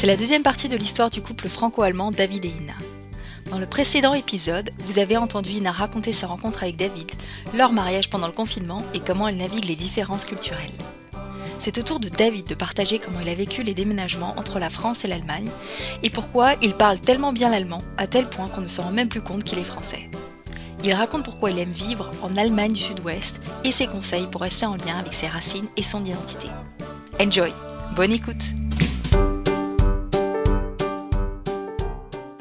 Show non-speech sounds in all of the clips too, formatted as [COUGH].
C'est la deuxième partie de l'histoire du couple franco-allemand David et Ina. Dans le précédent épisode, vous avez entendu Ina raconter sa rencontre avec David, leur mariage pendant le confinement et comment elle navigue les différences culturelles. C'est au tour de David de partager comment il a vécu les déménagements entre la France et l'Allemagne et pourquoi il parle tellement bien l'allemand à tel point qu'on ne se rend même plus compte qu'il est français. Il raconte pourquoi il aime vivre en Allemagne du Sud-Ouest et ses conseils pour rester en lien avec ses racines et son identité. Enjoy Bonne écoute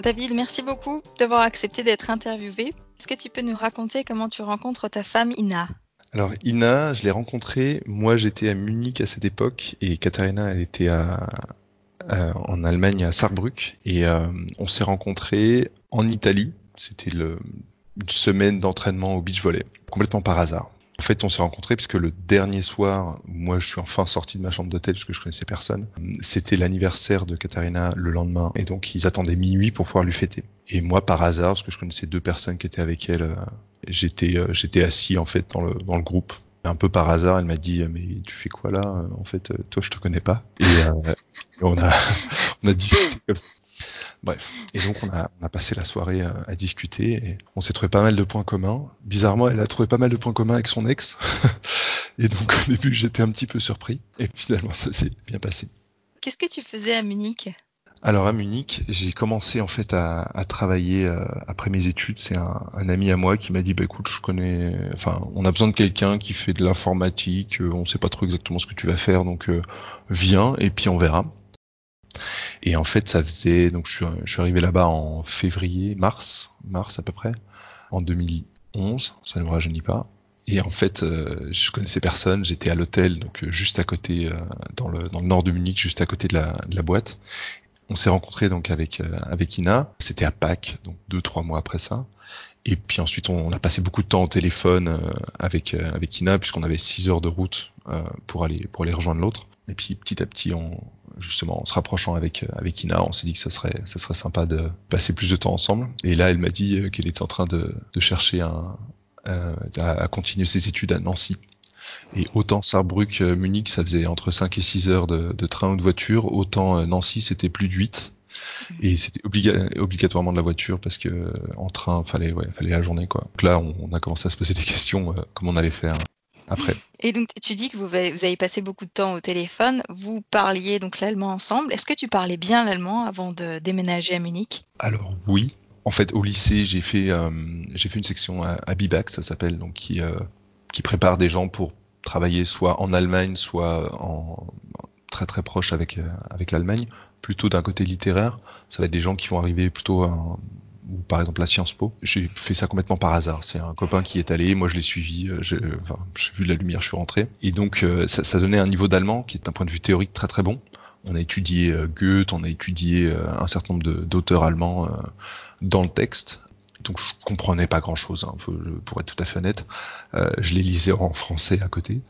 David, merci beaucoup d'avoir accepté d'être interviewé. Est-ce que tu peux nous raconter comment tu rencontres ta femme Ina? Alors Ina, je l'ai rencontrée, moi j'étais à Munich à cette époque et Katharina elle était à, en Allemagne à Saarbrück et euh, on s'est rencontrés en Italie. C'était une semaine d'entraînement au beach volley, complètement par hasard. En fait, on s'est rencontrés parce que le dernier soir, moi, je suis enfin sorti de ma chambre d'hôtel parce que je connaissais personne. C'était l'anniversaire de Katharina le lendemain, et donc ils attendaient minuit pour pouvoir lui fêter. Et moi, par hasard, parce que je connaissais deux personnes qui étaient avec elle, euh, j'étais euh, j'étais assis en fait dans le dans le groupe. un peu par hasard, elle m'a dit mais tu fais quoi là? En fait, toi, je te connais pas. Et on a [LAUGHS] on a discuté comme ça Bref. Et donc on a, on a passé la soirée à, à, discuter et on s'est trouvé pas mal de points communs. Bizarrement, elle a trouvé pas mal de points communs avec son ex. [LAUGHS] et donc au début, j'étais un petit peu surpris. Et finalement, ça s'est bien passé. Qu'est-ce que tu faisais à Munich? Alors à Munich, j'ai commencé en fait à, à travailler euh, après mes études. C'est un, un, ami à moi qui m'a dit bah écoute, je connais, enfin on a besoin de quelqu'un qui fait de l'informatique. Euh, on sait pas trop exactement ce que tu vas faire, donc euh, viens et puis on verra. Et en fait, ça faisait donc je suis, je suis arrivé là-bas en février, mars, mars à peu près, en 2011. Ça ne me rajeunit pas. Et en fait, euh, je connaissais personne. J'étais à l'hôtel, donc euh, juste à côté, euh, dans, le, dans le nord de Munich, juste à côté de la, de la boîte. On s'est rencontrés donc avec avec Ina. C'était à Pâques, donc deux trois mois après ça. Et puis ensuite, on, a passé beaucoup de temps au téléphone avec avec Ina puisqu'on avait six heures de route pour aller pour aller rejoindre l'autre. Et puis petit à petit, justement, en se rapprochant avec avec Ina, on s'est dit que ça serait ça serait sympa de passer plus de temps ensemble. Et là, elle m'a dit euh, qu'elle était en train de, de chercher à, continuer ses études à Nancy. Et autant Saarbrück, euh, Munich, ça faisait entre 5 et 6 heures de, train ou de voiture, autant euh, Nancy, c'était plus de 8. Mmh. Et c'était obligatoirement de la voiture parce que en train, fallait, fallait la journée quoi. Donc là, on, a commencé à se poser des questions, comment on allait faire après. Et donc, tu dis que vous, vous avez passé beaucoup de temps au téléphone. Vous parliez donc l'allemand ensemble. Est-ce que tu parlais bien l'allemand avant de déménager à Munich? Alors oui. En fait, au lycée, j'ai fait euh, j'ai fait une section à, à Bibac, ça s'appelle, donc qui euh, qui prépare des gens pour travailler soit en Allemagne, soit en très très proche avec euh, avec l'Allemagne, plutôt d'un côté littéraire. Ça va être des gens qui vont arriver plutôt à, ou par exemple la Sciences Po. J'ai fait ça complètement par hasard. C'est un copain qui est allé, moi je l'ai suivi, euh, j'ai vu la lumière, je suis rentré. Et donc euh, ça, donnait un niveau d'allemand qui est d'un point de vue théorique très très bon. On a étudié euh, Goethe, on a étudié un certain nombre d'auteurs allemands dans le texte. Donc je comprenais pas grand chose, hein, pour être tout à fait honnête. je les lisais en français à côté.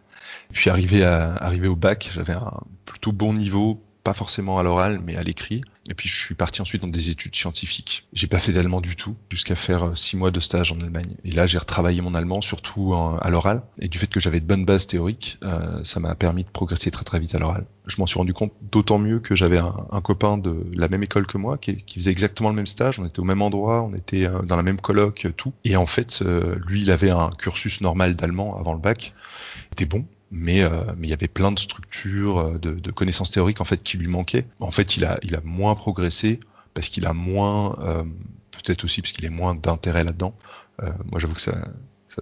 Puis arrivé à arrivé au bac, j'avais un plutôt bon niveau pas forcément à l'oral, mais à l'écrit. Et puis je suis parti ensuite dans des études scientifiques. J'ai pas fait d'allemand du tout, jusqu'à faire euh, six mois de stage en Allemagne. Et là, j'ai retravaillé mon allemand, surtout à l'oral. Et du fait que j'avais de bonnes bases théoriques, euh, ça m'a permis de progresser très très vite à l'oral. Je m'en suis rendu compte d'autant mieux que j'avais un, copain de la même école que moi, qui, faisait exactement le même stage. On était au même endroit, on était euh, dans la même coloc, tout. Et en fait, lui, il avait un cursus normal d'allemand avant le bac. Il était bon, mais euh, mais il y avait plein de structures, euh, de, connaissances théoriques en fait qui lui manquaient. En fait, il a il a moins progressé parce qu'il a moins, euh, peut-être aussi parce qu'il est moins d'intérêt là-dedans. Moi, j'avoue que ça,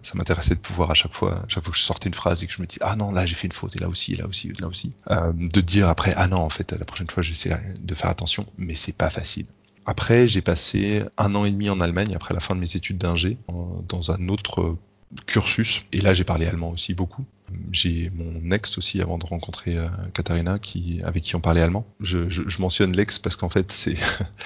ça, m'intéressait de pouvoir à chaque fois, que je sortais une phrase et que je me dis ah non là j'ai fait une faute et là aussi, et là aussi, et là aussi, de dire après ah non en fait la prochaine fois j'essaie de faire attention, mais c'est pas facile. Après, j'ai passé un an et demi en Allemagne après la fin de mes études d'ingé dans un autre cursus. Et là, j'ai parlé allemand aussi beaucoup. j'ai mon ex aussi avant de rencontrer euh, Katharina qui avec qui on parlait allemand. Je, je, je mentionne l'ex parce qu'en fait c'est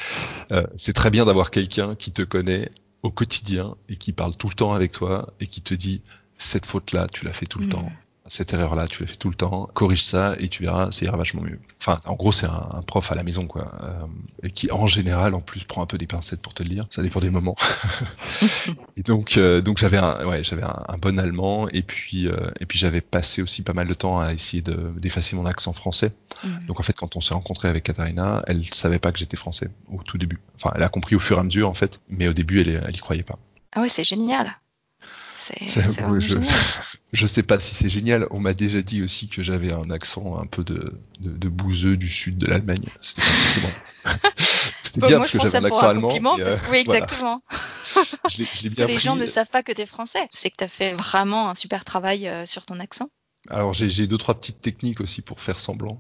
[LAUGHS] euh, c'est très bien d'avoir quelqu'un qui te connaît au quotidien et qui parle tout le temps avec toi et qui te dit cette faute là tu l'as fait tout le Mm. temps cette erreur là tu l'as fait tout le temps corrige ça et tu verras ça ira vachement mieux enfin en gros c'est un, un prof à la maison quoi euh, et qui en général en plus prend un peu des pincettes pour te le dire ça dépend des moments [LAUGHS] et donc euh, donc j'avais un ouais j'avais un, un bon allemand et puis euh, et puis j'avais passé aussi pas mal de temps à essayer de d'effacer mon accent français donc en fait, quand on s'est rencontré avec Katharina, elle savait pas que j'étais français au tout début. Enfin, elle a compris au fur et à mesure en fait, mais au début, elle, elle y croyait pas. Ah ouais, c'est génial. C'est je, [LAUGHS] je sais pas si c'est génial. On m'a déjà dit aussi que j'avais un accent un peu de, de, de bouseux du sud de l'Allemagne. C'était pas. [LAUGHS] C'était Bon, bien moi, parce je que j'avais un accent un allemand. parce- euh, Oui, [LAUGHS] voilà. exactement. Je l'ai je l'ai Parce bien que les gens ne savent pas que tu es français. C'est que tu as fait vraiment un super travail euh, sur ton accent. Alors j'ai deux trois petites techniques aussi pour faire semblant.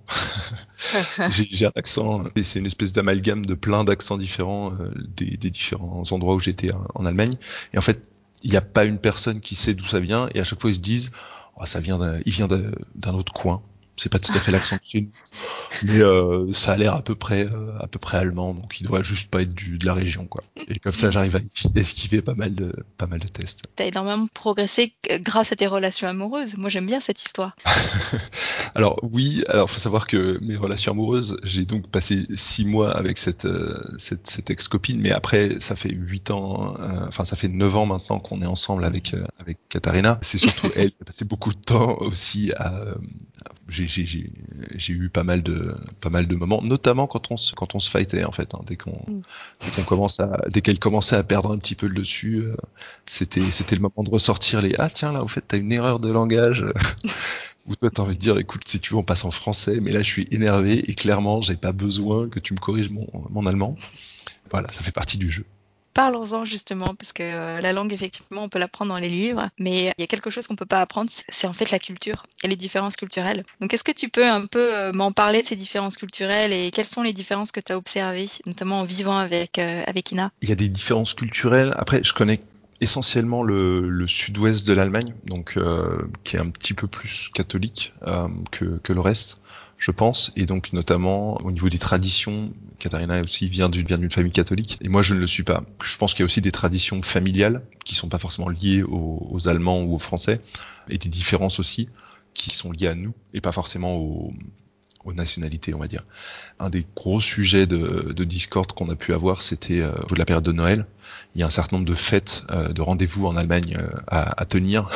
j'ai un accent, c'est une espèce d'amalgame de plein d'accents différents euh, des, des différents endroits où j'étais en, en Allemagne. Et en fait, il n'y a pas une personne qui sait d'où ça vient, et à chaque fois ils se disent, oh, ça vient, il vient d'un autre coin. C'est pas tout à fait l'accent de chez nous, mais euh, ça a l'air à peu près, euh, à peu près allemand, donc il doit juste pas être du, de la région, quoi. Et comme ça, j'arrive à [LAUGHS] esquiver pas mal de, pas mal de tests. tu as énormément progressé grâce à tes relations amoureuses. Moi, j'aime bien cette histoire. [LAUGHS] Alors oui, alors faut savoir que mes relations amoureuses, j'ai donc passé six mois avec cette euh, cette, cette ex-copine, mais après ça fait huit ans, enfin ça fait neuf ans maintenant qu'on est ensemble avec avec Katharina. C'est surtout [LAUGHS] elle qui a passé beaucoup de temps aussi à. J'ai j'ai eu pas mal de pas mal de moments, notamment quand on se quand on se fightait en fait, hein, dès qu'on Mm. dès qu'on commence à dès qu'elle commençait à perdre un petit peu le dessus, euh, c'était c'était le moment de ressortir les ah tiens là au fait t'as une erreur de langage. [LAUGHS] Ou toi, t'as envie de dire, écoute, si tu veux, on passe en français, mais là, je suis énervé et clairement, j'ai pas besoin que tu me corriges mon, mon allemand. Voilà, ça fait partie du jeu. Parlons-en justement, parce que euh, la langue, effectivement, on peut l'apprendre dans les livres, mais il y a quelque chose qu'on peut pas apprendre, c'est- en fait la culture et les différences culturelles. Donc, est-ce que tu peux un peu euh, m'en parler de ces différences culturelles et quelles sont les différences que tu as observées, notamment en vivant avec, euh, avec Ina? Il y a des différences culturelles. Après, je connais essentiellement le, sud-ouest de l'Allemagne, donc qui est un petit peu plus catholique que, que le reste, je pense, et donc notamment au niveau des traditions. Katharina aussi vient d'une famille catholique, et moi je ne le suis pas. Je pense qu'il y a aussi des traditions familiales qui sont pas forcément liées aux, Allemands ou aux Français, et des différences aussi qui sont liées à nous et pas forcément aux, nationalités, on va dire. Un des gros sujets de, de discorde qu'on a pu avoir, c'était euh, de la période de Noël. Il y a un certain nombre de fêtes, euh, de rendez-vous en Allemagne euh, à tenir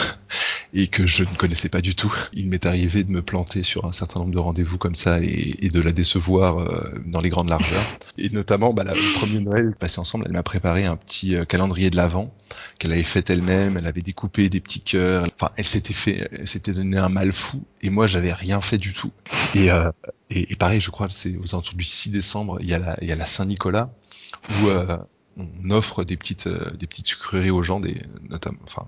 et que je ne connaissais pas du tout. Il m'est arrivé de me planter sur un certain nombre de rendez-vous comme ça et, de la décevoir euh, dans les grandes largeurs. Et notamment, bah, la- le premier Noël passé ensemble, elle m'a préparé un petit euh, calendrier de l'Avent qu'elle avait fait elle-même. Elle avait découpé des petits cœurs. Enfin, elle s'était fait, elle s'était donné un mal fou et moi, j'avais rien fait du tout. Et, euh, et, pareil, je crois que c'est aux alentours du 6 décembre, il y a la, Saint-Nicolas où euh, on offre des petites, des petites sucreries aux gens, des, notamment, enfin,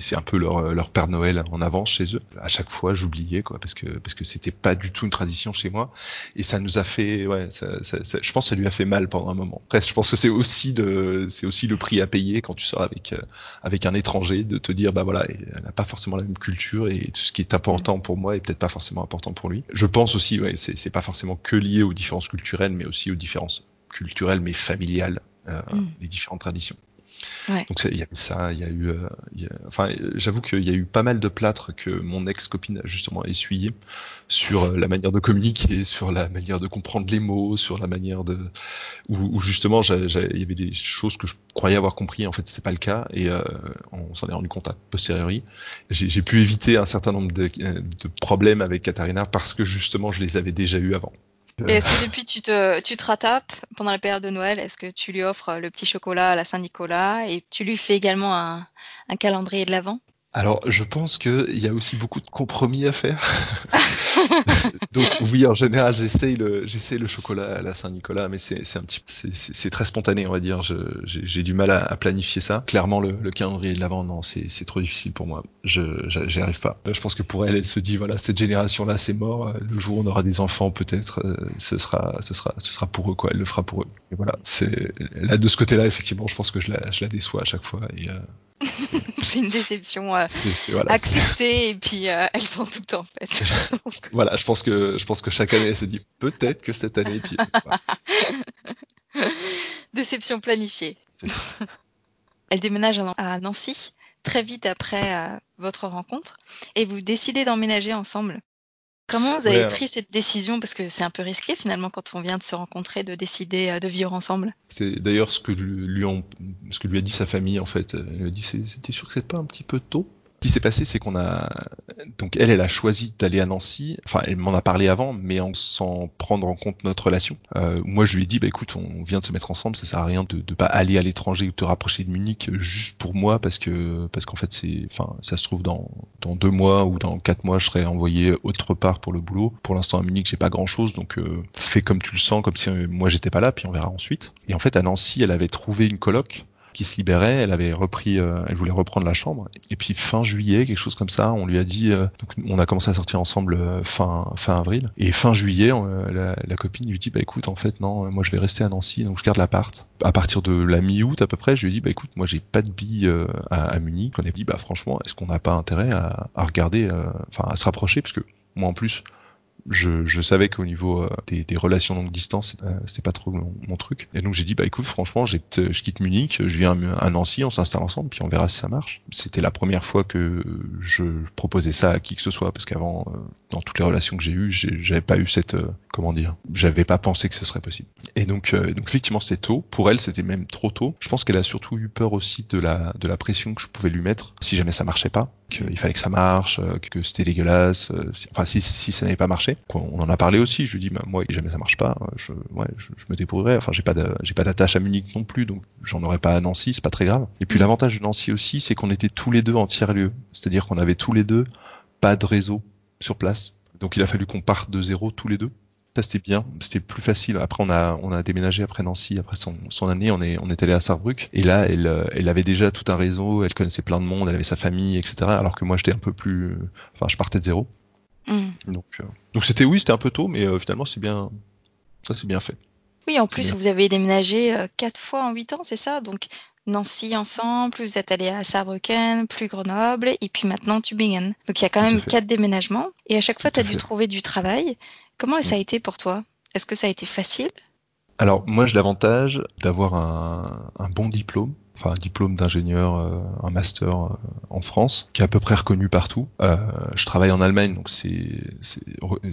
c'est un peu leur, euh, leur Père Noël en avance chez eux. À chaque fois, j'oubliais quoi, parce que parce que c'était pas du tout une tradition chez moi, et ça nous a fait, ouais, ça, ça- ça- je pense que ça lui a fait mal pendant un moment. Après, je pense que c'est aussi de, c'est aussi le prix à payer quand tu sors avec euh, avec un étranger, de te dire bah voilà, elle n'a pas forcément la même culture et tout ce qui est important pour moi est peut-être pas forcément important pour lui. Je pense aussi, ouais, c'est c'est pas forcément que lié aux différences culturelles, mais aussi aux différences culturelles mais familiales, euh, Mm. les différentes traditions. Donc il y a ça, il y a eu, euh, y enfin, j'avoue qu'il y a eu pas mal de plâtre que mon ex-copine a justement essuyé sur euh, la manière de communiquer, sur la manière de comprendre les mots, sur la manière de, où, justement il y avait des choses que je croyais avoir compris, en fait c'était pas le cas et euh, on s'en est rendu compte a posteriori. J'ai pu éviter un certain nombre de, de problèmes avec Katharina parce que justement je les avais déjà eu avant. Et est-ce que depuis tu te, tu te rattrapes pendant la période de Noël? Est-ce que tu lui offres le petit chocolat à la Saint-Nicolas et tu lui fais également un, un calendrier de l'Avent? Alors, je pense qu'il y a aussi beaucoup de compromis à faire. [LAUGHS] Donc oui, en général, j'essaye le, j'essaye le chocolat à la Saint-Nicolas, mais c'est, c'est un petit, c'est, c'est très spontané, on va dire. Je, j'ai, j'ai du mal à, à, planifier ça. Clairement, le, le calendrier de l'avant, non, c'est, c'est trop difficile pour moi. Je, j'y arrive pas. Je pense que pour elle, elle se dit, voilà, cette génération-là, c'est mort. Le jour où on aura des enfants, peut-être, euh, ce sera, ce sera, ce sera pour eux, quoi. Elle le fera pour eux. Et voilà. C'est là de ce côté-là, effectivement, je pense que je la, je la déçois à chaque fois. Et, euh, [LAUGHS] c'est une déception euh, voilà, et puis euh, elles sont toutes en fait. [LAUGHS] voilà, je pense que je pense que chaque année elle se dit peut-être que cette année. Puis, [LAUGHS] Déception planifiée. [LAUGHS] Elle déménage à Nancy très vite après euh, votre rencontre et vous décidez d'emménager ensemble. Comment vous avez pris cette décision? Parce que c'est un peu risqué finalement quand on vient de se rencontrer de décider euh, de vivre ensemble. C'est d'ailleurs ce que lui ce que lui a dit sa famille en fait. Elle lui a dit c'était sûr que c'est pas un petit peu tôt? Qui s'est passé, c'est qu'on a donc elle, elle a choisi d'aller à Nancy. Enfin, elle m'en a parlé avant, mais en sans prendre en compte notre relation. Euh, moi, je lui ai dit, bah écoute, on vient de se mettre ensemble, ça sert à rien de, de pas aller à l'étranger ou te rapprocher de Munich juste pour moi, parce que parce qu'en fait, c'est, enfin, ça se trouve dans dans deux mois ou dans quatre mois, je serai envoyé autre part pour le boulot. Pour l'instant, à Munich, j'ai pas grand chose, donc euh, fais comme tu le sens, comme si euh, moi j'étais pas là, puis on verra ensuite. Et en fait, à Nancy, elle avait trouvé une coloc qui se libérait. Elle avait repris, euh, elle voulait reprendre la chambre. Et puis fin juillet, quelque chose comme ça, on lui a dit. Euh, on a commencé à sortir ensemble euh, fin avril. Et fin juillet, la, copine lui dit bah écoute, en fait non, moi je vais rester à Nancy, donc je garde l'appart. À partir de la mi-août à peu près, je lui ai dit bah écoute, moi j'ai pas de billes à, à, Munich. On a dit bah franchement, est-ce qu'on n'a pas intérêt à, à regarder, enfin à se rapprocher, parce que moi en plus je, je savais qu'au niveau euh, des, des, relations longue distance, euh, c'était pas trop mon, truc. Et donc j'ai dit bah écoute, franchement, je quitte Munich, je viens à Nancy, on s'installe ensemble, puis on verra si ça marche. C'était la première fois que je proposais ça à qui que ce soit, parce qu'avant, euh, dans toutes les relations que j'ai eues, j'avais pas eu cette, comment dire, j'avais pas pensé que ce serait possible. Et donc, donc effectivement, c'était tôt. Pour elle, c'était même trop tôt. Je pense qu'elle a surtout eu peur aussi de la de la pression que je pouvais lui mettre si jamais ça marchait pas, qu'il fallait que ça marche, que c'était dégueulasse. Enfin, si si ça n'avait pas marché on en a parlé aussi. Je lui dis, bah, moi, jamais ça marche pas, je, ouais, je, me débrouillerai. Enfin, j'ai pas j'ai pas d'attache à Munich non plus, donc j'en aurais pas à Nancy, c'est pas très grave. Et puis l'avantage de Nancy aussi, c'est qu'on était tous les deux en tiers lieu, c'est-à-dire qu'on avait tous les deux pas de réseau sur place. Donc il a fallu qu'on parte de zéro tous les deux. Ça c'était bien, c'était plus facile. Après on a on a déménagé après Nancy, après son, son année, on est on est allé à Saarbrück et là elle elle avait déjà tout un réseau, elle connaissait plein de monde, elle avait sa famille, etc. Alors que moi j'étais un peu plus, enfin je partais de zéro. Mm. Donc, euh, donc c'était oui, c'était un peu tôt, mais euh, finalement c'est bien, ça c'est bien fait. Oui, en plus vous avez déménagé euh, quatre fois en huit ans, c'est ça? Donc Nancy ensemble, vous êtes allé à Saarbrücken, plus Grenoble, et puis maintenant Tübingen. Donc il y a quand même quatre déménagements, et à chaque fois tu as dû trouver du travail. Comment ça a mm. été pour toi? Est-ce que ça a été facile? Alors moi j'ai l'avantage d'avoir un, bon diplôme enfin un diplôme d'ingénieur, euh, un master euh, en France, qui est à peu près reconnu partout. Euh, je travaille en Allemagne, donc c'est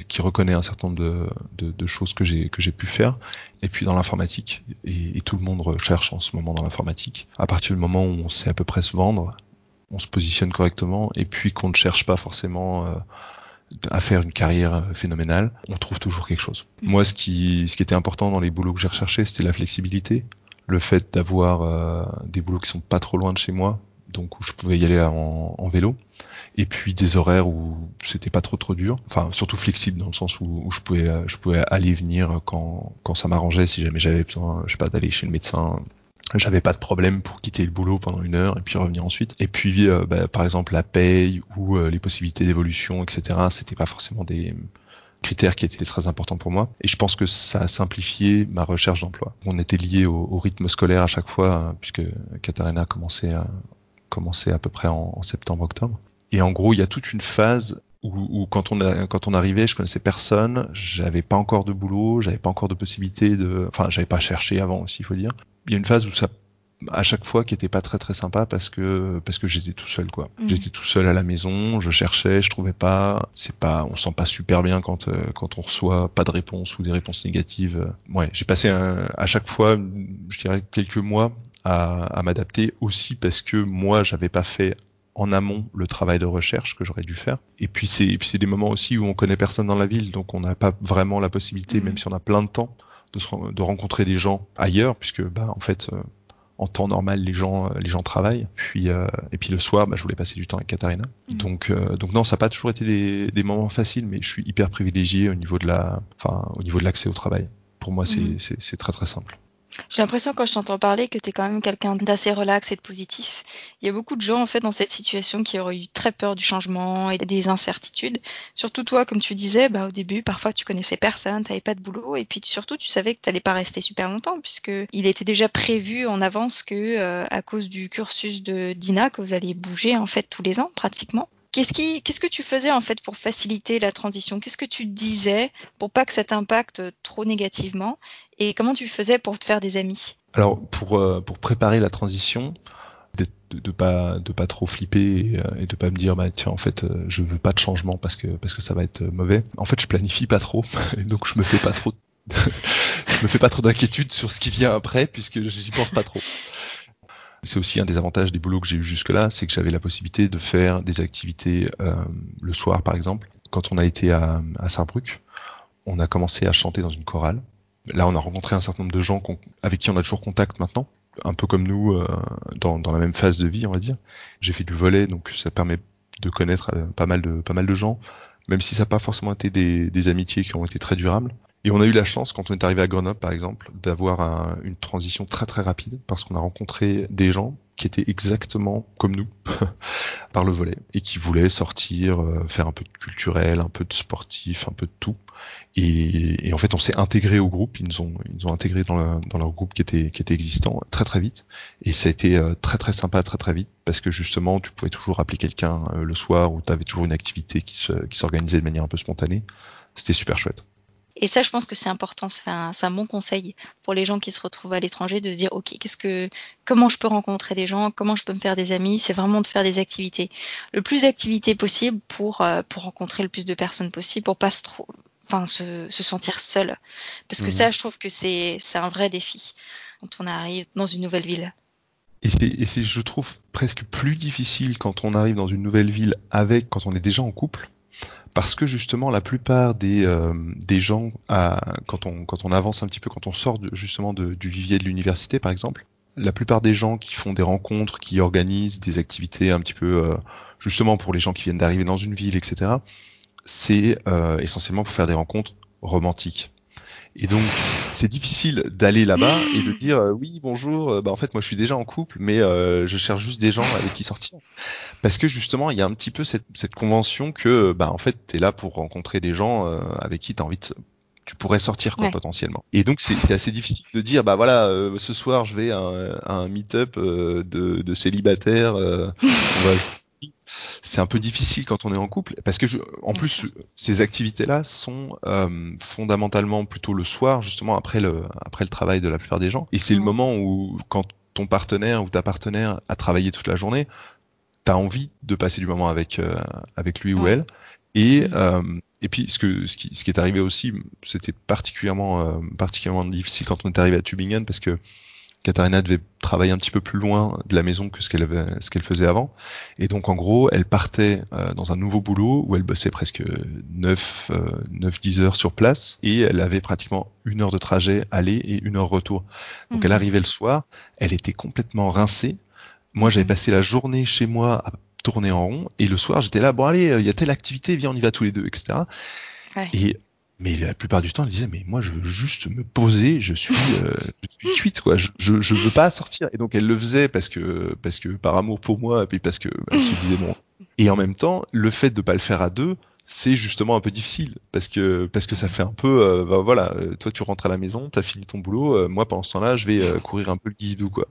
qui reconnaît un certain nombre de, de, de choses que j'ai que j'ai pu faire. Et puis dans l'informatique, et, et, tout le monde recherche en ce moment dans l'informatique. À partir du moment où on sait à peu près se vendre, on se positionne correctement, et puis qu'on ne cherche pas forcément à faire une carrière phénoménale, on trouve toujours quelque chose. Moi, ce qui, ce qui était important dans les boulots que j'ai recherchés, c'était la flexibilité, le fait d'avoir euh, des boulots qui sont pas trop loin de chez moi, donc où je pouvais y aller en, vélo, et puis des horaires où c'était pas trop trop dur, enfin surtout flexible dans le sens où, je pouvais euh, je pouvais aller venir quand quand ça m'arrangeait, si jamais j'avais besoin, je sais pas, d'aller chez le médecin. J'avais pas de problème pour quitter le boulot pendant une heure et puis revenir ensuite. Et puis, euh, bah, par exemple, la paye ou les possibilités d'évolution, etc. C'était pas forcément des critère qui était très important pour moi. Et je pense que ça a simplifié ma recherche d'emploi. On était lié au, rythme scolaire à chaque fois, hein, puisque Katarina a commencé à, commencé à peu près en, septembre-octobre. Et en gros, il y a toute une phase où, quand on quand on arrivait, je connaissais personne, j'avais pas encore de boulot, j'avais pas encore de possibilité de, enfin, j'avais pas cherché avant aussi, il faut dire. Il y a une phase où ça à chaque fois qui était pas très très sympa parce que parce que j'étais tout seul quoi. Mhm. J'étais tout seul à la maison, je cherchais, je trouvais pas. C'est pas, on sent pas super bien quand euh, quand on reçoit pas de réponse ou des réponses négatives. Ouais, j'ai passé un, à chaque fois, je dirais quelques mois à, à m'adapter aussi parce que moi j'avais pas fait en amont le travail de recherche que j'aurais dû faire. Et puis c'est puis c'est des moments aussi où on connaît personne dans la ville, donc on n'a pas vraiment la possibilité, mhm. même si on a plein de temps, de, se, de rencontrer des gens ailleurs, puisque bah en fait euh, en temps normal les gens les gens travaillent. Puis et puis le soir, bah, je voulais passer du temps avec Katharina. Mm. Donc donc non, ça n'a pas toujours été des, des, moments faciles, mais je suis hyper privilégié au niveau de la, enfin au niveau de l'accès au travail. Pour moi, c'est mm. très très simple. J'ai l'impression quand je t'entends parler que tu es quand même quelqu'un d'assez relax et de positif. Il y a beaucoup de gens en fait dans cette situation qui auraient eu très peur du changement et des incertitudes. Surtout toi, comme tu disais, bah, au début, parfois tu connaissais personne, tu n'avais pas de boulot et puis surtout tu savais que tu n'allais pas rester super longtemps puisque il était déjà prévu en avance que euh, à cause du cursus de Dina que vous alliez bouger en fait tous les ans pratiquement. Qu'est-ce qui, qu'est-ce que tu faisais en fait pour faciliter la transition? Qu'est-ce que tu disais pour pas que ça t'impacte trop négativement? Et comment tu faisais pour te faire des amis? Alors pour euh, pour préparer la transition, de, de pas de pas trop flipper et, euh, et, de pas me dire bah tiens en fait euh, je veux pas de changement parce que parce que ça va être mauvais. En fait je planifie pas trop [LAUGHS] donc je me fais pas trop [LAUGHS] je me fais pas trop d'inquiétude sur ce qui vient après puisque j'y pense pas trop. C'est aussi un des avantages des boulots que j'ai eu jusque-là, c'est que j'avais la possibilité de faire des activités euh, le soir, par exemple. Quand on a été à, à Saarbrück, on a commencé à chanter dans une chorale. Là, on a rencontré un certain nombre de gens avec qui on a toujours contact maintenant, un peu comme nous, euh, dans, la même phase de vie, on va dire. J'ai fait du volet, donc ça permet de connaître euh, pas mal de gens, même si ça n'a pas forcément été des amitiés qui ont été très durables. Et on a eu la chance, quand on est arrivé à Grenoble, par exemple, d'avoir une transition très très rapide, parce qu'on a rencontré des gens qui étaient exactement comme nous [LAUGHS] par le volet et qui voulaient sortir, euh, faire un peu de culturel, un peu de sportif, un peu de tout. Et, en fait, on s'est intégré au groupe. Ils nous ont, ils intégré dans, leur groupe qui était, qui était existant très très vite. Et ça a été euh, très très sympa très très vite parce que justement, tu pouvais toujours appeler quelqu'un euh, le soir ou tu avais toujours une activité qui s'organisait de manière un peu spontanée. C'était super chouette. Et ça, je pense que c'est important. C'est un, un, bon conseil pour les gens qui se retrouvent à l'étranger de se dire, ok, qu'est-ce que, comment je peux rencontrer des gens, comment je peux me faire des amis. C'est vraiment de faire des activités, le plus d'activités possible pour euh, pour rencontrer le plus de personnes possible, pour pas se trop, enfin se, se sentir seul. Parce que mmh. ça, je trouve que c'est c'est un vrai défi quand on arrive dans une nouvelle ville. Et c'est, je trouve, presque plus difficile quand on arrive dans une nouvelle ville avec, quand on est déjà en couple parce que justement la plupart des, euh, gens, quand, on, avance un petit peu, quand on sort justement du vivier de l'université par exemple, la plupart des gens qui font des rencontres, qui organisent des activités un petit peu euh, justement pour les gens qui viennent d'arriver dans une ville, etc., c'est euh, essentiellement pour faire des rencontres romantiques. Et donc, c'est difficile d'aller là-bas et de dire euh, oui, bonjour, euh, bah, en fait, moi je suis déjà en couple, mais euh, je cherche juste des gens avec qui sortir. Parce que justement, il y a un petit peu cette, cette convention que, bah, en fait, tu es là pour rencontrer des gens avec qui tu as envie de tu pourrais sortir quoi potentiellement. Et donc c'est assez difficile de dire bah voilà ce soir je vais à un, un meet-up de, de célibataires, on va c'est un peu difficile quand on est en couple parce que en plus ces activités-là sont euh, fondamentalement plutôt le soir justement après le après le travail de la plupart des gens. Et c'est le moment où quand ton partenaire ou ta partenaire a travaillé toute la journée, tu as envie de passer du moment avec euh, avec lui ou elle. Et euh, et puis ce que ce qui, ce qui est arrivé aussi, c'était particulièrement particulièrement difficile quand on est arrivé à Tübingen parce que Katharina devait travailler un petit peu plus loin de la maison que ce qu'elle avait, ce qu'elle faisait avant. Et donc, en gros, elle partait euh, dans un nouveau boulot où elle bossait presque 9, 9, 10 heures sur place et elle avait pratiquement une heure de trajet aller et une heure retour. Donc, elle mhm. arrivait le soir, elle était complètement rincée. Moi, j'avais mhm. passé la journée chez moi à tourner en rond et le soir, j'étais là, bon, allez, il y a telle activité, viens, on y va tous les deux, etc. Et mais la plupart du temps, elle disait mais moi je veux juste me poser, je suis, euh, je suis [LAUGHS] cuite quoi, je, je, veux pas sortir. Et donc elle le faisait parce que parce que par amour pour moi et puis parce que bah, elle se disait bon. Et en même temps, le fait de pas le faire à deux, c'est justement un peu difficile parce que parce que ça fait un peu euh, bah, voilà, euh, toi tu rentres à la maison, t'as fini ton boulot, moi pendant ce temps-là, je vais courir un peu le guidou quoi.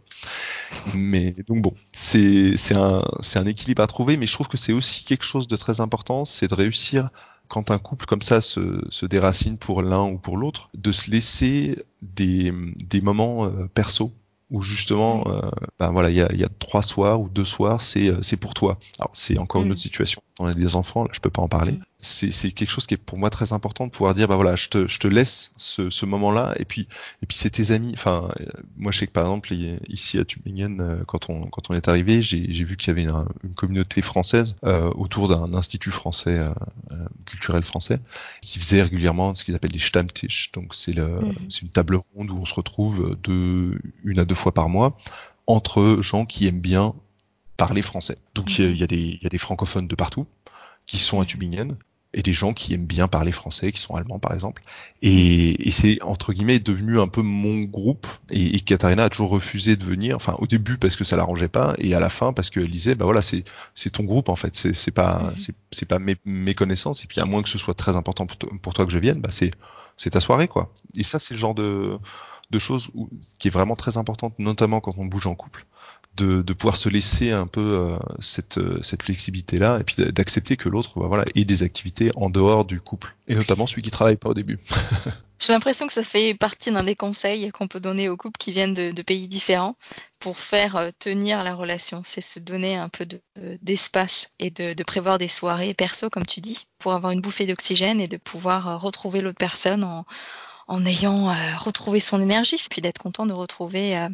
Mais donc bon, c'est c'est un c'est un équilibre à trouver, mais je trouve que c'est aussi quelque chose de très important, c'est de réussir quand un couple comme ça se, se déracine pour l'un ou pour l'autre, de se laisser des, des moments euh, perso où justement, euh, ben voilà, il y a, y a, trois soirs ou deux soirs, c'est euh, c'est pour toi. Alors c'est encore une mm. autre situation. On a des enfants, là je peux pas en parler. Mm. C'est quelque chose qui est pour moi très important de pouvoir dire, bah voilà, je te je te laisse ce, ce moment-là, et puis et puis c'est tes amis. Enfin, euh, moi je sais que par exemple ici à Tübingen, quand on quand on est arrivé, j'ai vu qu'il y avait une, une communauté française euh, autour d'un institut français culturel français qui faisait régulièrement ce qu'ils appellent des Stammtisch. Donc c'est mm. c'est une table ronde où on se retrouve de une à deux fois par mois entre gens qui aiment bien parler français. Donc il y, a des, y a des francophones de partout qui sont à Tübingen et des gens qui aiment bien parler français, qui sont allemands par exemple. Et, et c'est entre guillemets devenu un peu mon groupe. Et, et, Katharina a toujours refusé de venir. Enfin, au début parce que ça l'arrangeait pas, et à la fin parce qu'elle disait, bah voilà, c'est c'est ton groupe en fait. C'est c'est pas c'est pas mes, mes connaissances. Et puis à moins que ce soit très important pour, pour toi que je vienne, bah c'est c'est ta soirée quoi. Et ça c'est le genre de de choses où, qui est vraiment très importante, notamment quand on bouge en couple de, de, pouvoir se laisser un peu euh, cette, euh, cette flexibilité-là et puis d'accepter que l'autre bah, voilà, ait des activités en dehors du couple. Et notamment celui qui travaille pas au début. [LAUGHS] J'ai l'impression que ça fait partie d'un des conseils qu'on peut donner aux couples qui viennent de, de pays différents pour faire euh, tenir la relation. C'est se donner un peu d'espace de, et de, de, prévoir des soirées perso, comme tu dis, pour avoir une bouffée d'oxygène et de pouvoir retrouver l'autre personne en, en ayant euh, retrouvé son énergie, puis d'être content de retrouver euh,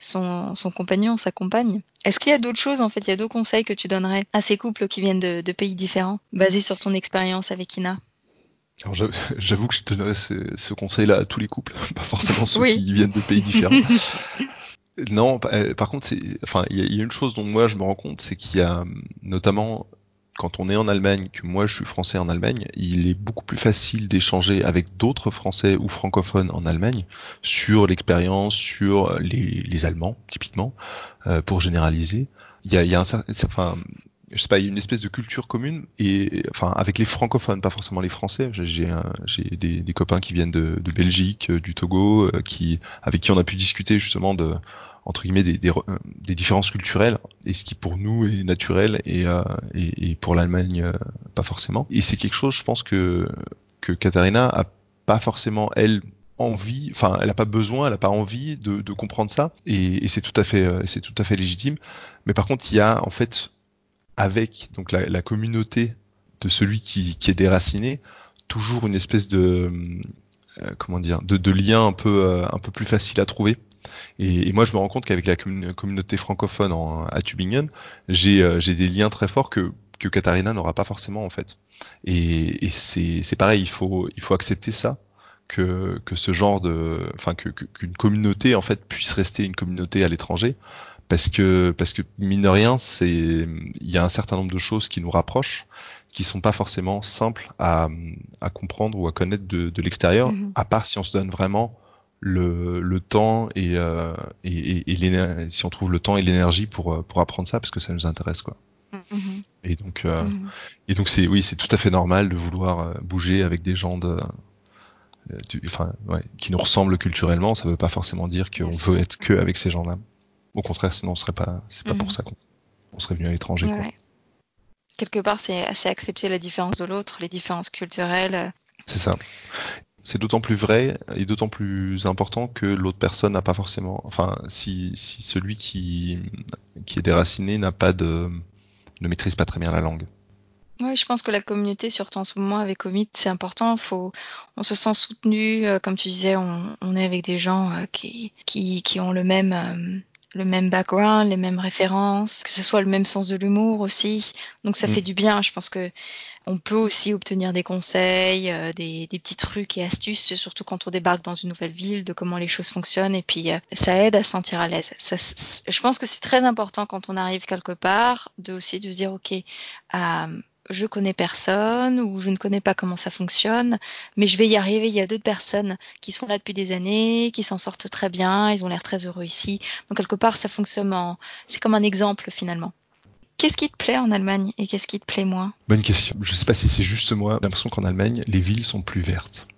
son, son, compagnon, sa compagne. Est-ce qu'il y a d'autres choses, en fait, il y a d'autres conseils que tu donnerais à ces couples qui viennent de, de pays différents, basés sur ton expérience avec Ina? Alors [LAUGHS] j'avoue que je donnerais ce, ce conseil-là à tous les couples, [LAUGHS] pas forcément ceux qui viennent de pays différents. [LAUGHS] non, euh, par contre, enfin, il y, y, a une chose dont moi je me rends compte, c'est qu'il y a notamment quand on est en Allemagne, que moi je suis français en Allemagne, il est beaucoup plus facile d'échanger avec d'autres français ou francophones en Allemagne sur l'expérience, sur les, Allemands, typiquement, euh, pour généraliser. Je sais pas, une espèce de culture commune et enfin avec les francophones, pas forcément les Français. J'ai des, des, copains qui viennent de, de Belgique, du Togo, euh, qui avec qui on a pu discuter justement de entre guillemets des, des, des, différences culturelles et ce qui pour nous est naturel et, euh, et, et pour l'Allemagne euh, pas forcément. Et c'est quelque chose, je pense que que Katharina a pas forcément elle envie, enfin elle a pas besoin, elle a pas envie de, de comprendre ça et, et c'est tout à fait euh, c'est tout à fait légitime. Mais par contre il y a en fait avec donc la, la communauté de celui qui, qui est déraciné toujours une espèce de euh, comment dire de, de lien un peu un peu plus facile à trouver et, et, moi, je me rends compte qu'avec la communauté francophone en, à Tübingen, j'ai euh, des liens très forts que, que Katharina n'aura pas forcément en fait. Et, et c'est pareil, il faut, il faut accepter ça. Que, que ce genre de, enfin que qu'une communauté en fait puisse rester une communauté à l'étranger, parce que parce que mine de rien, c'est il y a un certain nombre de choses qui nous rapprochent, qui sont pas forcément simples à, à comprendre ou à connaître de, de l'extérieur, mm-hmm. à part si on se donne vraiment le, le temps et, euh, et, et, si on trouve le temps et l'énergie pour, euh, pour apprendre ça parce que ça nous intéresse quoi. Mm-hmm. Et donc euh, mm-hmm. et donc c'est oui c'est tout à fait normal de vouloir euh, bouger avec des gens de du, enfin ouais, qui nous ressemblent culturellement ça veut pas forcément dire qu'on veut être que avec ces gens-là. Au contraire sinon on serait pas c'est pas pour mm-hmm. ça qu'on on serait venu à l'étranger ouais. Quelque part c'est assez accepter la différence de l'autre les différences culturelles. C'est ça c'est d'autant plus vrai et d'autant plus important que l'autre personne n'a pas forcément, enfin, si, si celui qui, qui est déraciné n'a pas de, ne maîtrise pas très bien la langue. Oui, je pense que la communauté, surtout en ce moment avec Commit, c'est important. Faut, on se sent soutenu, euh, comme tu disais, on, on, est avec des gens euh, qui, qui, qui ont le même, euh, le même background, les mêmes références, que ce soit le même sens de l'humour aussi. Donc ça mmh. fait du bien. Je pense que on peut aussi obtenir des conseils, euh, des, des, petits trucs et astuces, surtout quand on débarque dans une nouvelle ville, de comment les choses fonctionnent. Et puis, euh, ça aide à se sentir à l'aise. Je pense que c'est très important quand on arrive quelque part, de aussi de se dire, OK, euh, je connais personne ou je ne connais pas comment ça fonctionne, mais je vais y arriver. Il y a d'autres personnes qui sont là depuis des années, qui s'en sortent très bien, ils ont l'air très heureux ici. Donc quelque part, ça fonctionne. En... C'est comme un exemple finalement. Qu'est-ce qui te plaît en Allemagne et qu'est-ce qui te plaît moins? Bonne question. Je ne sais pas si c'est juste moi. J'ai l'impression qu'en Allemagne, les villes sont plus vertes.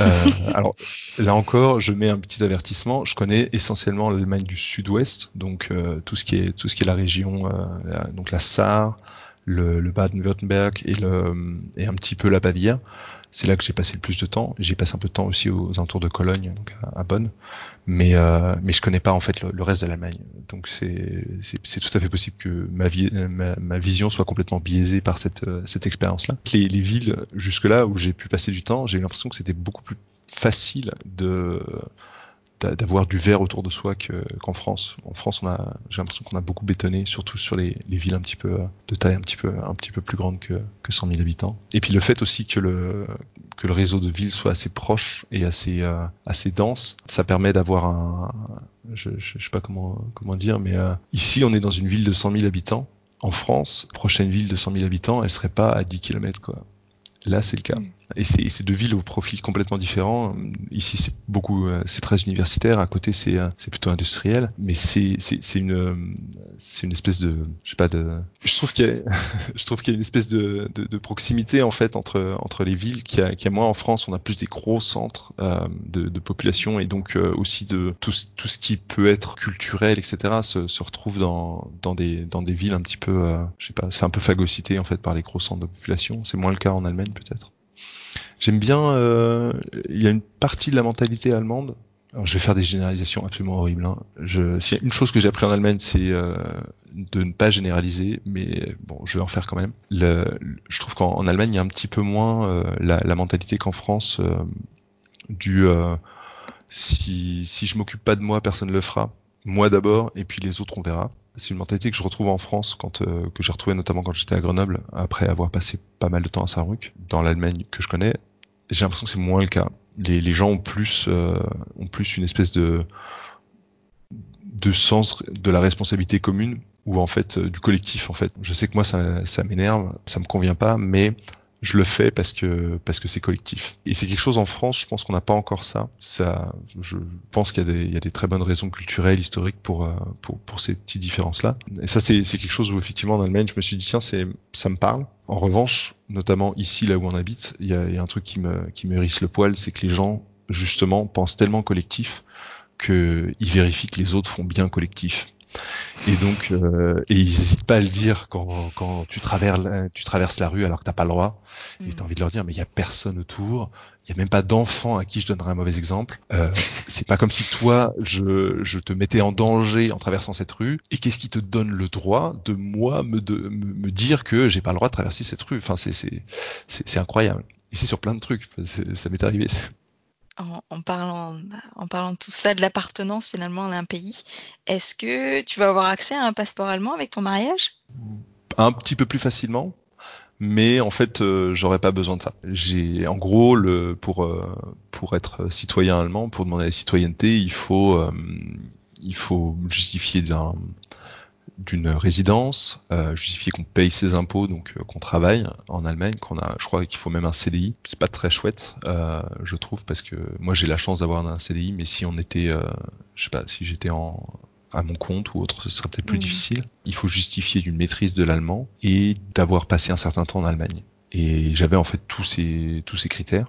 Euh, [LAUGHS] alors là encore, je mets un petit avertissement. Je connais essentiellement l'Allemagne du Sud-Ouest, donc euh, tout ce qui est tout ce qui est la région, euh, la, donc la Sarre, le, le Baden-Württemberg et, le, et un petit peu la Bavière. C'est là que j'ai passé le plus de temps. J'ai passé un peu de temps aussi aux alentours de Cologne, donc à, Bonn, mais euh, mais je connais pas en fait le, reste de l'Allemagne. Donc c'est tout à fait possible que ma, vie, ma, ma vision soit complètement biaisée par cette cette expérience-là. Les, les villes jusque là où j'ai pu passer du temps, j'ai eu l'impression que c'était beaucoup plus facile de d'avoir du vert autour de soi qu'en France. En France, on a, j'ai l'impression qu'on a beaucoup bétonné, surtout sur les, les, villes un petit peu de taille un petit peu un petit peu plus grande que, que 100 000 habitants. Et puis le fait aussi que le que le réseau de villes soit assez proche et assez euh, assez dense, ça permet d'avoir un, je, je, sais pas comment comment dire, mais euh, ici on est dans une ville de 100 000 habitants. En France, prochaine ville de 100 000 habitants, elle serait pas à 10 km quoi. Là, c'est le cas. Et c'est deux villes au profil complètement différent. Ici, c'est beaucoup, euh, c'est très universitaire. À côté, c'est euh, plutôt industriel. Mais c'est une c'est une espèce de, je sais pas de. Je trouve qu'il y a [LAUGHS] je trouve qu'il y a une espèce de, de, de, proximité en fait entre entre les villes qui a qui a moins en France. On a plus des gros centres euh, de, de population et donc euh, aussi de tout tout ce qui peut être culturel, etc. se, se retrouve dans dans des dans des villes un petit peu, euh, je sais pas, c'est un peu phagocyté en fait par les gros centres de population. C'est moins le cas en Allemagne peut-être. J'aime bien. Euh, il y a une partie de la mentalité allemande. Alors, je vais faire des généralisations absolument horribles. Hein. Je, s'il y a une chose que j'ai appris en Allemagne, c'est euh, de ne pas généraliser, mais bon, je vais en faire quand même. Le, je trouve qu'en Allemagne, il y a un petit peu moins euh, la, la, mentalité qu'en France euh, du euh, si, si je m'occupe pas de moi, personne le fera. Moi d'abord, et puis les autres, on verra c'est une mentalité que je retrouve en France, quand, euh, que j'ai retrouvé notamment quand j'étais à Grenoble, après avoir passé pas mal de temps à Saarbrück, dans l'Allemagne que je connais. J'ai l'impression que c'est moins le cas. Les, les gens ont plus, euh, ont plus une espèce de, de sens de la responsabilité commune ou en fait euh, du collectif en fait. Je sais que moi ça, ça m'énerve, ça me convient pas, mais je le fais parce que parce que c'est collectif. Et c'est quelque chose en France, je pense qu'on n'a pas encore ça. Ça, je pense qu'il y a des il y a des très bonnes raisons culturelles, historiques pour euh, pour pour ces petites différences là. Et ça c'est c'est quelque chose où effectivement en Allemagne, je me suis dit tiens c'est ça me parle. En revanche, notamment ici là où on habite, il y a, y a un truc qui me qui me le poil, c'est que les gens justement pensent tellement collectif qu'ils vérifient que les autres font bien collectif. Et donc, euh, et ils n'hésitent pas à le dire quand, quand tu, traverses, tu traverses la rue alors que t'as pas le droit. Et t'as mm. envie de leur dire, mais il y a personne autour. Il y a même pas d'enfant à qui je donnerais un mauvais exemple. Euh, [LAUGHS] c'est pas comme si toi, je, je te mettais en danger en traversant cette rue. Et qu'est-ce qui te donne le droit de moi me, de, me, dire que j'ai pas le droit de traverser cette rue? Enfin, c'est c'est c'est incroyable. Et c'est sur plein de trucs. Ça m'est arrivé en, parlant, en parlant de tout ça, de l'appartenance finalement à un pays, est-ce que tu vas avoir accès à un passeport allemand avec ton mariage? Un petit peu plus facilement, mais en fait, euh, j'aurais pas besoin de ça. J'ai, en gros, le, pour euh, pour être citoyen allemand, pour demander la citoyenneté, il faut euh, il faut justifier d'un d'une résidence, euh, justifier qu'on paye ses impôts, donc euh, qu'on travaille en Allemagne, qu'on a, je crois qu'il faut même un CDI. C'est pas très chouette, euh, je trouve, parce que moi j'ai la chance d'avoir un CDI, mais si on était, je sais pas, si j'étais en à mon compte ou autre, ce serait peut-être plus mmh. difficile. Il faut justifier d'une maîtrise de l'allemand et d'avoir passé un certain temps en Allemagne. Et j'avais en fait tous ces tous ces critères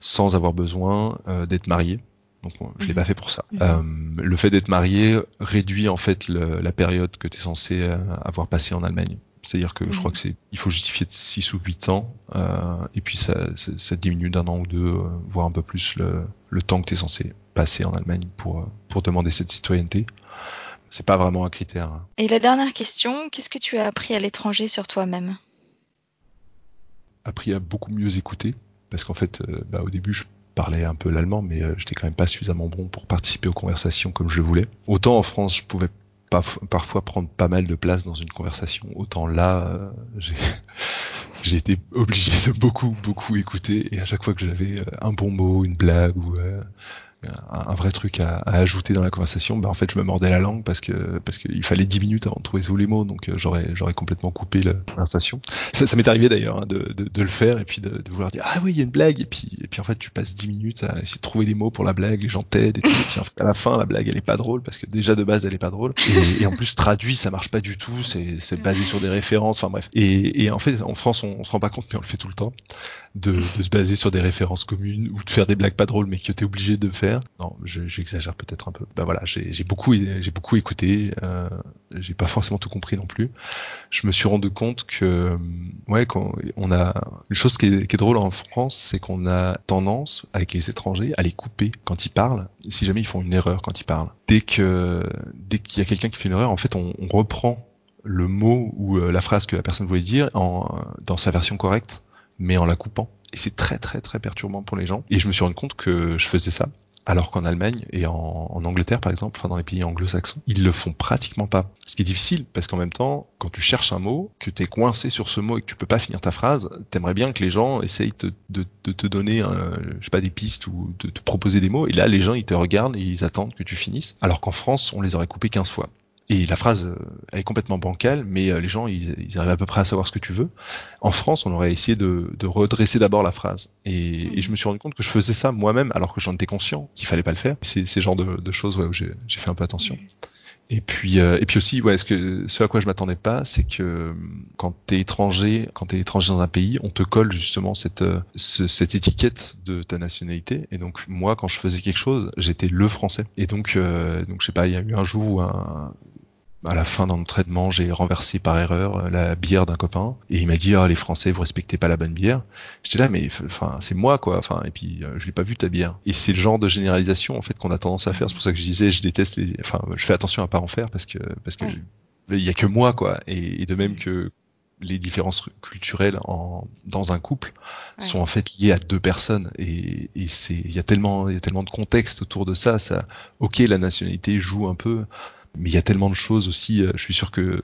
sans avoir besoin d'être marié donc je l'ai pas mhm. fait pour ça. Mhm. Euh, le fait d'être marié réduit en fait le, la période que tu es censé euh, avoir passé en Allemagne. C'est-à-dire que je crois mhm. que c'est, il faut justifier de 6 ou 8 ans, euh, et puis ça, ça, ça diminue d'un an ou deux, euh, voire un peu plus le, le temps que tu es censé passer en Allemagne pour, pour demander cette citoyenneté. C'est pas vraiment un critère. Hein. Et la dernière question, qu'est-ce que tu as appris à l'étranger sur toi-même? Appris à beaucoup mieux écouter, parce qu'en fait, bah, au début, je parlais un peu l'allemand, mais euh, j'étais quand même pas suffisamment bon pour participer aux conversations comme je voulais. Autant en France, je pouvais parfois prendre pas mal de place dans une conversation, autant là, euh, [LAUGHS] j'ai été obligé de beaucoup, beaucoup écouter, et à chaque fois que j'avais euh, un bon mot, une blague ou un, vrai truc à, ajouter dans la conversation, bah en fait je me mordais la langue parce que parce qu'il fallait 10 minutes avant de trouver tous les mots, donc euh, j'aurais j'aurais complètement coupé la conversation. Ça, m'est arrivé d'ailleurs hein, de, de, le faire et puis de, vouloir dire ah oui il y a une blague et puis et puis en fait tu passes 10 minutes à essayer de trouver les mots pour la blague, les gens t'aident et, puis en fait, à la fin la blague elle est pas drôle parce que déjà de base elle est pas drôle et, et en plus traduit ça marche pas du tout, c'est c'est basé sur des références, enfin bref. Et, et en fait en France on, on se rend pas compte mais on le fait tout le temps de, de se baser sur des références communes ou de faire des blagues pas drôles mais que t'es obligé de faire. Non, j'exagère peut-être un peu. Ben voilà, j'ai beaucoup, j'ai beaucoup écouté. Euh, j'ai pas [LAUGHS] forcément tout compris non plus. Je me suis rendu compte que, ouais, quand on a une chose qui est, drôle en France, c'est qu'on a tendance avec les étrangers à les couper quand ils parlent. Si jamais ils font une erreur quand ils parlent, dès que dès qu'il y a quelqu'un qui fait une erreur, en fait, on, on reprend le mot ou euh, la phrase que la personne voulait dire en, dans sa version correcte, mais en la coupant. Et c'est très très très perturbant pour les gens. Et je me suis rendu compte que je faisais ça alors qu'en Allemagne et en, Angleterre par exemple, enfin dans les pays anglo-saxons, ils le font pratiquement pas. Ce qui est difficile parce qu'en même temps, quand tu cherches un mot, que tu es coincé sur ce mot et que tu peux pas finir ta phrase, t'aimerais bien que les gens essayent de, te donner, je sais pas, des pistes ou de te proposer des mots. Et là, les gens ils te regardent et ils attendent que tu finisses. Alors qu'en France, on les aurait coupés 15 fois. Et la phrase, euh, elle est complètement bancale, mais euh, les gens, ils, arrivent à peu près à savoir ce que tu veux. En France, on aurait essayé de, redresser d'abord la phrase. Et, je me suis rendu compte que je faisais ça moi-même, alors que j'en étais conscient qu'il fallait pas le faire. C'est ces genres de, choses où j'ai fait un peu attention. Et puis, euh, et puis aussi, ouais, ce, ce à quoi je m'attendais pas, c'est que quand t'es étranger, quand t'es étranger dans un pays, on te colle justement cette, cette étiquette de ta nationalité. Et donc moi, quand je faisais quelque chose, j'étais le français. Et donc, donc je sais pas, il y a eu un jour où un, à la fin d'un traitement, j'ai renversé par erreur euh, la bière d'un copain et il m'a dit ah les Français vous respectez pas la bonne bière. J'étais là mais enfin c'est moi quoi. Enfin et puis euh, je l'ai pas vu ta bière. Et c'est le genre de généralisation en fait qu'on a tendance à faire. C'est pour ça que je disais je déteste les. Enfin je fais attention à pas en faire parce que parce que il y a que moi quoi. Et, de même que les différences culturelles en, dans un couple sont en fait liées à deux personnes et, et c'est il y a tellement il y a tellement de contexte autour de ça ça ok la nationalité joue un peu mais il y a tellement de choses aussi. Euh, je suis sûr que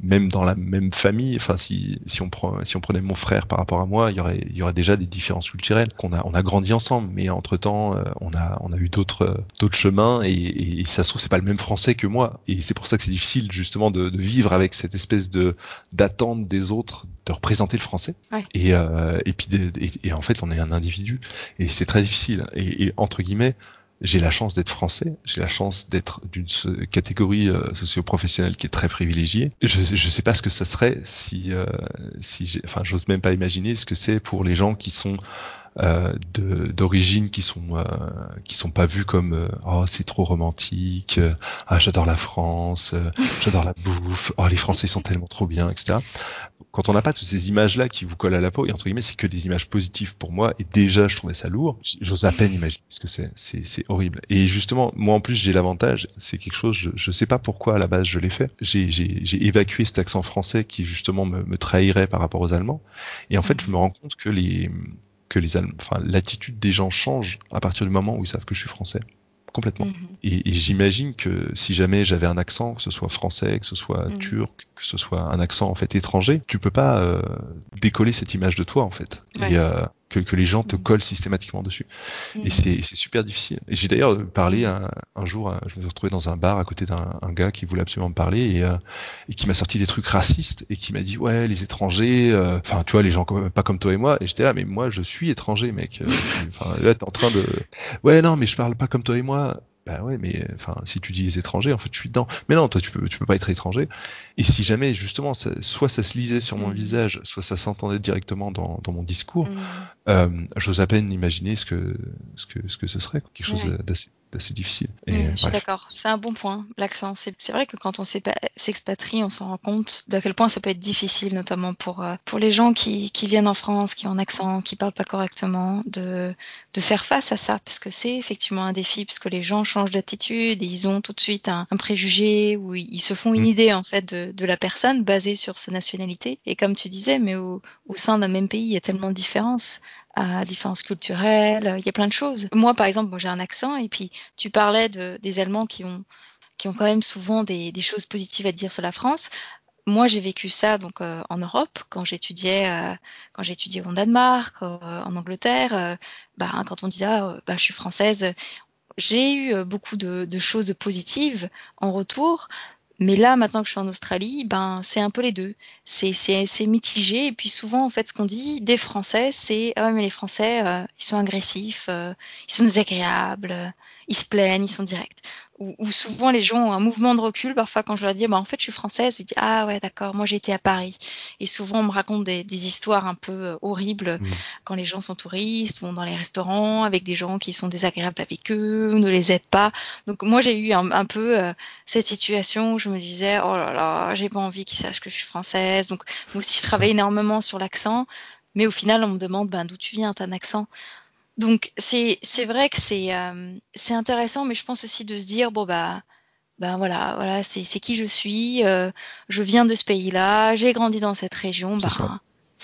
même dans la même famille, enfin si, si on prend si on prenait mon frère par rapport à moi, il y aurait il y aurait déjà des différences culturelles qu'on a on a grandi ensemble, mais entre temps euh, on a on a eu d'autres euh, d'autres chemins et, et, ça se trouve c'est pas le même français que moi. Et c'est pour ça que c'est difficile justement de, de, vivre avec cette espèce de d'attente des autres de représenter le français. Et euh, et puis et, et, en fait on est un individu et c'est très difficile. Et entre guillemets j'ai la chance d'être français, j'ai la chance d'être d'une catégorie euh, socio-professionnelle qui est très privilégiée. Je ne sais pas ce que ça serait si, euh, si enfin, j'ose même pas imaginer ce que c'est pour les gens qui sont d'origine qui sont euh, qui sont pas vus comme euh, oh c'est trop romantique euh, ah j'adore la France [LAUGHS] j'adore la bouffe oh les Français sont tellement trop bien etc quand on n'a pas toutes ces images là qui vous collent à la peau et entre guillemets c'est que des images positives pour moi et déjà je trouvais ça lourd. J'ose à peine imaginer ce que c'est c'est horrible. Et justement moi en plus j'ai l'avantage c'est quelque chose je, je sais pas pourquoi à la base je l'ai fait. J'ai j'ai j'ai évacué cet accent français qui justement me, me trahirait par rapport aux Allemands. Et en fait je me rends compte que les que les enfin, l'attitude des gens change à partir du moment où ils savent que je suis français complètement. Mhm. Et, j'imagine que si jamais j'avais un accent, que ce soit français, que ce soit mhm. turc, que ce soit un accent en fait étranger, tu peux pas euh, décoller cette image de toi en fait. Et euh, que, que, les gens te mhm. collent systématiquement dessus. Et c'est super difficile. J'ai d'ailleurs parlé un, un, jour, euh, je me suis retrouvé dans un bar à côté d'un gars qui voulait absolument me parler et, euh, et qui m'a sorti des trucs racistes et qui m'a dit ouais les étrangers, euh, enfin tu vois les gens pas comme toi et moi. Et j'étais là mais moi je suis étranger mec. [LAUGHS] Enfin là t'es en train de ouais non mais je parle pas comme toi et moi bah ouais, mais enfin, si tu dis les étrangers, en fait, je suis dedans. Mais non, toi, tu peux, tu peux pas être étranger. Et si jamais, justement, soit ça se lisait sur mon mm. visage, soit ça s'entendait directement dans, dans mon discours, mm. euh, j'ose à peine imaginer ce que, ce que, ce que ce serait, quelque chose d'assez assez difficile. Et, mm, je suis d'accord, c'est un bon point, l'accent. C'est vrai que quand on s'expatrie, on s'en rend compte d'à quel point ça peut être difficile, notamment pour, euh, pour les gens qui, qui viennent en France, qui ont un accent, qui parlent pas correctement, de, de faire face à ça, parce que c'est effectivement un défi, parce que les gens changent d'attitude et ils ont tout de suite un, préjugé ou ils se font une mm. idée en fait de, de, la personne basée sur sa nationalité. Et comme tu disais, mais au, au sein d'un même pays, il y a tellement de différences à différences culturelles, il y a plein de choses. Moi, par exemple, j'ai un accent, et puis tu parlais de, des Allemands qui ont, qui ont quand même souvent des, des choses positives à dire sur la France. Moi, j'ai vécu ça donc euh, en Europe quand j'étudiais, euh, quand j'étudiais au Danemark, euh, en Angleterre. bah, quand on disait ah, bah, je suis française, j'ai eu beaucoup de, choses positives en retour, mais là, maintenant que je suis en Australie, ben c'est un peu les deux. C'est c'est mitigé et puis souvent en fait ce qu'on dit des Français, c'est ah ouais mais les Français euh, ils sont agressifs, euh, ils sont désagréables, euh, ils se plaignent, ils sont directs où, souvent les gens ont un mouvement de recul. Parfois, quand je leur dis, bah, en fait, je suis française, ils disent, ah ouais, d'accord, moi j'ai été à Paris. Et souvent, on me raconte des, des histoires un peu euh, horribles mmh. quand les gens sont touristes, vont dans les restaurants avec des gens qui sont désagréables avec eux, ne les aident pas. Donc moi, j'ai eu un, un peu euh, cette situation où je me disais, oh là là, j'ai pas envie qu'ils sachent que je suis française. Donc moi aussi, je travaille énormément sur l'accent. Mais au final, on me demande, ben, d'où tu viens, t'as un accent? Donc c'est c'est vrai que c'est euh, c'est intéressant, mais je pense aussi de se dire bon bah ben voilà voilà c'est c'est qui je suis, euh, je viens de ce pays-là, j'ai grandi dans cette région, bah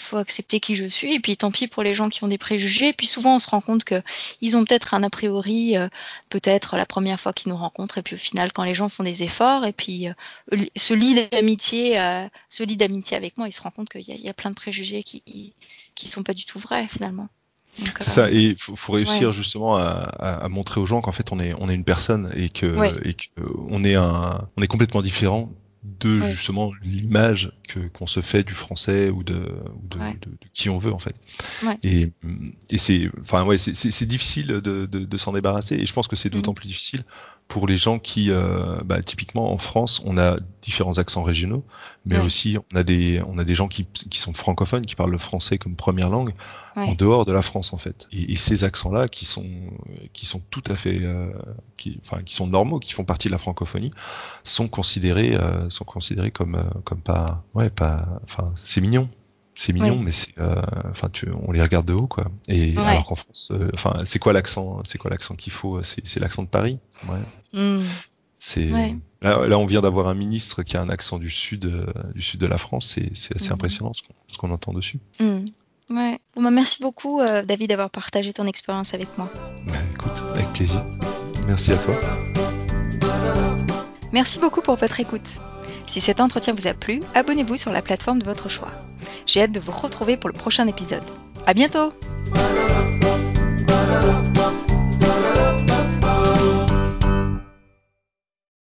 faut accepter qui je suis. Et puis tant pis pour les gens qui ont des préjugés. Et puis souvent on se rend compte que ils ont peut-être un a priori, euh, peut-être la première fois qu'ils nous rencontrent. Et puis au final, quand les gens font des efforts et puis euh, se lient d'amitié, euh, se lient d'amitié avec moi, ils se rendent compte qu'il y, y, a plein de préjugés qui qui sont pas du tout vrais finalement. C'est ça, et il faut, faut, réussir ouais. justement à, à, à, montrer aux gens qu'en fait on est on est une personne et que ouais. et que on est un on est complètement différent de ouais. justement l'image que qu'on se fait du français ou de ou de, ouais. de, de, qui on veut en fait. Ouais. Et et c'est enfin ouais c'est difficile de, de, de s'en débarrasser et je pense que c'est d'autant mmh. plus difficile pour les gens qui euh, bah, typiquement en France on a différents accents régionaux mais aussi on a des on a des gens qui qui sont francophones qui parlent le français comme première langue en dehors de la France en fait. Et, et ces accents là qui sont qui sont tout à fait euh, qui enfin qui sont normaux qui font partie de la francophonie sont considérés euh, sont considérés comme euh, comme pas ouais pas enfin c'est mignon c'est mignon oui. mais c'est euh, enfin on les regarde de haut quoi et ouais. alors qu'en France euh, enfin c'est quoi l'accent c'est quoi l'accent qu'il faut c'est l'accent de Paris ouais mm. c'est ouais. là, là, on vient d'avoir un ministre qui a un accent du sud euh, du sud de la France c'est assez mm. impressionnant ce qu'on qu entend dessus mm. Ouais. Bon, bah, merci beaucoup, euh, David, d'avoir partagé ton expérience avec moi. Bah, écoute, avec plaisir. Merci à toi. Merci beaucoup pour votre écoute. Si cet entretien vous a plu, abonnez-vous sur la plateforme de votre choix. J'ai hâte de vous retrouver pour le prochain épisode. À bientôt!